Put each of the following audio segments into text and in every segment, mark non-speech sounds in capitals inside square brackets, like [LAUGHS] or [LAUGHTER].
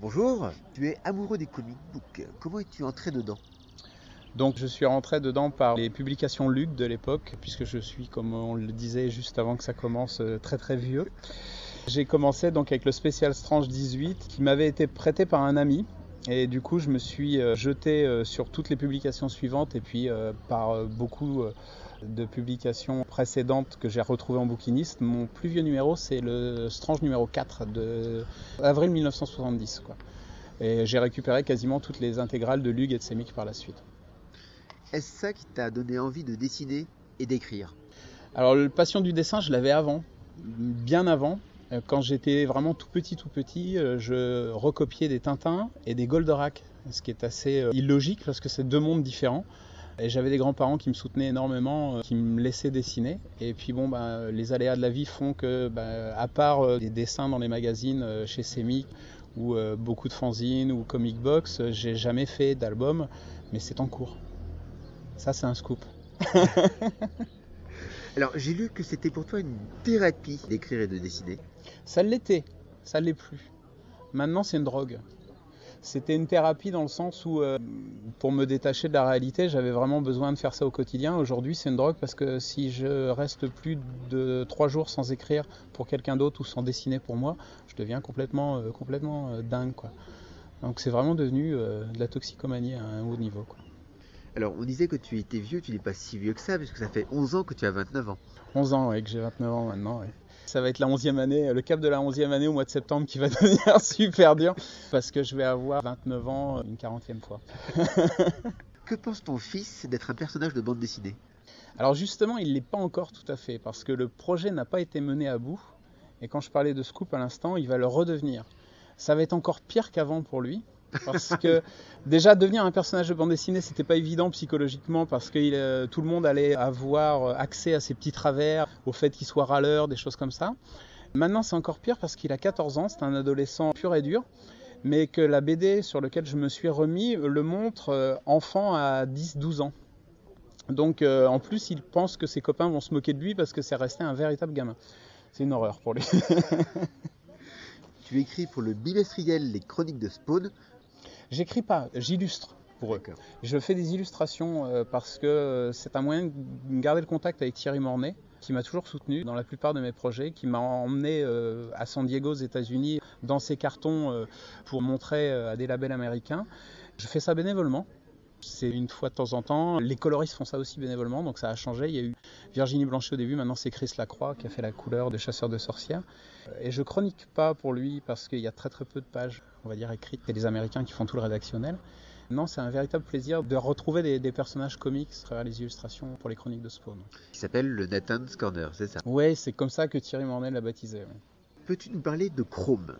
Bonjour, tu es amoureux des comic books. Comment es-tu entré dedans donc je suis rentré dedans par les publications Luc de l'époque, puisque je suis, comme on le disait juste avant que ça commence, euh, très très vieux. J'ai commencé donc avec le spécial Strange 18 qui m'avait été prêté par un ami. Et du coup, je me suis euh, jeté euh, sur toutes les publications suivantes et puis par beaucoup de publications précédentes que j'ai retrouvées en bouquiniste. Mon plus vieux numéro, c'est le Strange numéro 4 de avril 1970. Et j'ai récupéré quasiment toutes les intégrales de Lug et de Semic par la suite. Est-ce ça qui t'a donné envie de dessiner et d'écrire? Alors, le passion du dessin, je l'avais avant, bien avant. Euh, quand j'étais vraiment tout petit, tout petit, euh, je recopiais des Tintins et des Goldorak, ce qui est assez euh, illogique parce que c'est deux mondes différents. Et j'avais des grands-parents qui me soutenaient énormément, qui me laissaient dessiner. Et puis bon, bah, les aléas de la vie font que, bah, à part des dessins dans les magazines chez Semic ou beaucoup de fanzines ou comic box, j'ai jamais fait d'album, mais c'est en cours. Ça, c'est un scoop. [LAUGHS] Alors, j'ai lu que c'était pour toi une thérapie d'écrire et de dessiner. Ça l'était, ça l'est plus. Maintenant, c'est une drogue. C'était une thérapie dans le sens où, euh, pour me détacher de la réalité, j'avais vraiment besoin de faire ça au quotidien. Aujourd'hui, c'est une drogue parce que si je reste plus de trois jours sans écrire pour quelqu'un d'autre ou sans dessiner pour moi, je deviens complètement, euh, complètement euh, dingue. Quoi. Donc, c'est vraiment devenu de la toxicomanie à un haut niveau. Quoi. Alors, on disait que tu étais vieux, tu n'es pas si vieux que ça, puisque ça fait 11 ans que tu as 29 ans. 11 ans, oui, que j'ai 29 ans maintenant, oui. Ça va être la 11e année, le cap de la 11e année au mois de septembre qui va [LAUGHS] devenir super dur, parce que je vais avoir 29 ans une 40e fois. [LAUGHS] que pense ton fils d'être un personnage de bande dessinée? Alors justement, il ne l'est pas encore tout à fait, parce que le projet n'a pas été mené à bout, et quand je parlais de Scoop à l'instant, il va le redevenir. Ça va être encore pire qu'avant pour lui, parce que déjà devenir un personnage de bande dessinée, c'était pas évident psychologiquement parce que euh, tout le monde allait avoir accès à ses petits travers, au fait qu'il soit râleur, des choses comme ça. Maintenant, c'est encore pire parce qu'il a 14 ans, c'est un adolescent pur et dur, mais que la BD sur laquelle je me suis remis le montre euh, enfant à 10-12 ans. Donc euh, en plus, il pense que ses copains vont se moquer de lui parce que c'est resté un véritable gamin. C'est une horreur pour lui. [LAUGHS] tu écris pour le bimestriel Les Chroniques de Spawn, J'écris pas, j'illustre pour eux. Je fais des illustrations euh, parce que euh, c'est un moyen de garder le contact avec Thierry Mornay, qui m'a toujours soutenu dans la plupart de mes projets, qui m'a emmené euh, à San Diego aux États-Unis dans ses cartons pour montrer à des labels américains. Je fais ça bénévolement. C'est une fois de temps en temps. Les coloristes font ça aussi bénévolement, donc ça a changé. Il y a eu Virginie Blanchet au début, maintenant c'est Chris Lacroix qui a fait la couleur de Chasseurs de sorcières. Et je chronique pas pour lui parce qu'il y a très très peu de pages, on va dire, écrites. Il a des Américains qui font tout le rédactionnel. Non, c'est un véritable plaisir de retrouver des, personnages comics à travers les illustrations pour les chroniques de Spawn. Qui s'appelle le Nathan's Corner, c'est ça? Oui, c'est comme ça que Thierry Mornay l'a baptisé. Peux-tu nous parler de Chrome?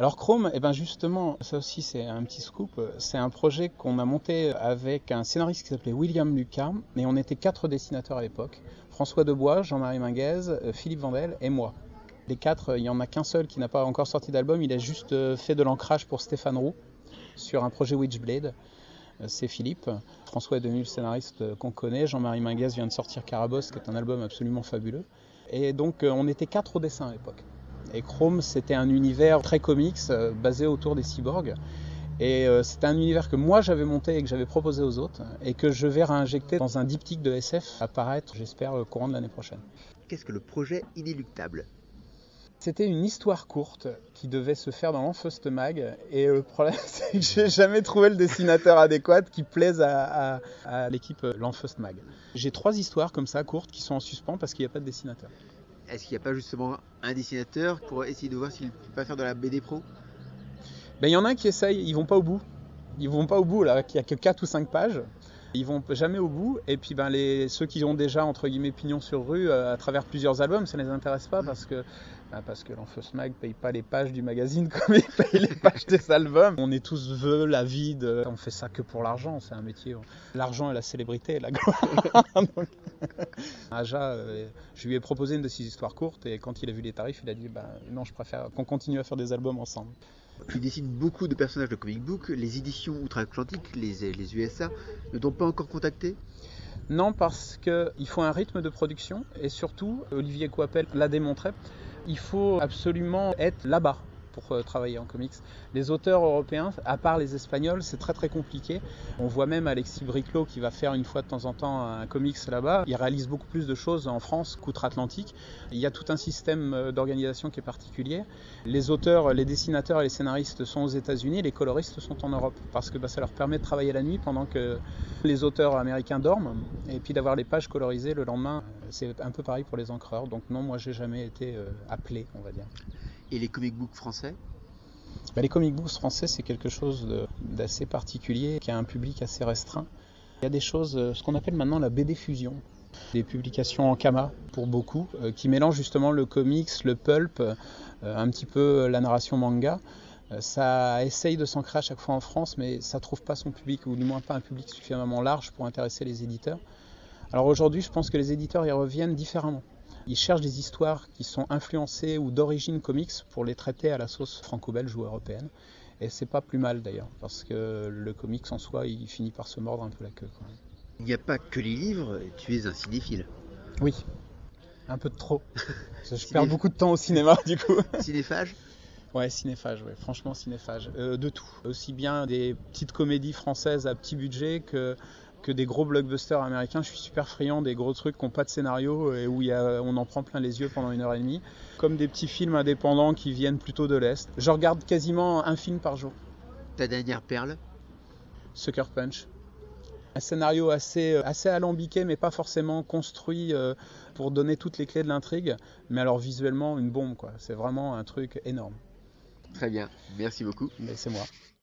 Alors Chrome, eh ben justement, ça aussi c'est un petit scoop, c'est un projet qu'on a monté avec un scénariste qui s'appelait William Lucas, et on était quatre dessinateurs à l'époque, François Debois, Jean-Marie Minguez, Philippe Vandel et moi. Les quatre, il n'y en a qu'un seul qui n'a pas encore sorti d'album, il a juste fait de l'ancrage pour Stéphane Roux sur un projet Witchblade. C'est Philippe. François est devenu le scénariste qu'on connaît. Jean-Marie Minguez vient de sortir Carabosse, qui est un album absolument fabuleux. Et donc on était quatre au dessin à l'époque. Et Chrome, c'était un univers très comics euh, basé autour des cyborgs. Et euh, c'était un univers que moi j'avais monté et que j'avais proposé aux autres et que je vais réinjecter dans un diptyque de SF apparaître, j'espère, au courant de l'année prochaine. Qu'est-ce que le projet inéluctable? C'était une histoire courte qui devait se faire dans l'Enfeust Mag. Et le problème, [LAUGHS] c'est que j'ai jamais trouvé le dessinateur adéquat qui plaise à, l'équipe L'Enfeust Mag. J'ai trois histoires comme ça, courtes, qui sont en suspens parce qu'il n'y a pas de dessinateur. Est-ce qu'il n'y a pas justement un dessinateur pour essayer de voir s'il peut pas faire de la BD pro? Ben, Il y en a qui essayent, ils vont pas au bout. Ils vont pas au bout, là, il n'y a que 4 ou 5 pages. Ils vont jamais au bout. Et puis ben, les, ceux qui ont déjà, entre guillemets, pignon sur rue euh, à travers plusieurs albums, ça ne les intéresse pas parce que ah, parce que l'Enfeust Mag paye pas les pages du magazine [LAUGHS] comme il paye les pages des albums. On est tous vœux, la vie de... On fait ça que pour l'argent, c'est un métier. L'argent et la célébrité, la gloire. [LAUGHS] [LAUGHS] Aja, euh, je lui ai proposé une de ces histoires courtes et quand il a vu les tarifs, il a dit bah, non, je préfère qu'on continue à faire des albums ensemble. Tu dessines beaucoup de personnages de comic book. Les éditions outre-Atlantique, les, les USA, ne t'ont pas encore contacté? Non, parce qu'il faut un rythme de production et surtout, Olivier Coipel l'a démontré, il faut absolument être là-bas. Pour euh, travailler en comics. Les auteurs européens, à part les espagnols, c'est très très compliqué. On voit même Alexis Briclot qui va faire une fois de temps en temps un comics là-bas. Il réalise beaucoup plus de choses en France qu'outre-Atlantique. Il y a tout un système euh, d'organisation qui est particulier. Les auteurs, les dessinateurs et les scénaristes sont aux États-Unis, les coloristes sont en Europe parce que bah, ça leur permet de travailler la nuit pendant que les auteurs américains dorment et puis d'avoir les pages colorisées le lendemain. C'est un peu pareil pour les encreurs. Donc non, moi j'ai jamais été euh, appelé, on va dire. Et les comic books français bah, Les comic books français, c'est quelque chose d'assez particulier, qui a un public assez restreint. Il y a des choses, euh, ce qu'on appelle maintenant la BD fusion, des publications en kama pour beaucoup, euh, qui mélangent justement le comics, le pulp, un petit peu la narration manga. Ça essaye de s'ancrer à chaque fois en France, mais ça trouve pas son public, ou du moins pas un public suffisamment large pour intéresser les éditeurs. Alors aujourd'hui, je pense que les éditeurs y reviennent différemment. Ils cherchent des histoires qui sont influencées ou d'origine comics pour les traiter à la sauce franco-belge ou européenne. Et c'est pas plus mal d'ailleurs, parce que le comics en soi, il finit par se mordre un peu la queue. Il n'y a pas que les livres, tu es un cinéphile. Oui, un peu de trop. [LAUGHS] je perds beaucoup de temps au cinéma du coup. [LAUGHS] Cinéphage? Ouais, cinéphage, ouais. franchement cinéphage. Euh, de tout. Aussi bien des petites comédies françaises à petit budget que que des gros blockbusters américains. Je suis super friand des gros trucs qui n'ont pas de scénario et où y a, on en prend plein les yeux pendant une heure et demie. Comme des petits films indépendants qui viennent plutôt de l'Est. Je regarde quasiment un film par jour. Ta dernière perle Sucker Punch. Un scénario assez, assez alambiqué mais pas forcément construit euh, pour donner toutes les clés de l'intrigue. Mais alors visuellement une bombe quoi. C'est vraiment un truc énorme. Très bien, merci beaucoup. Mais c'est moi.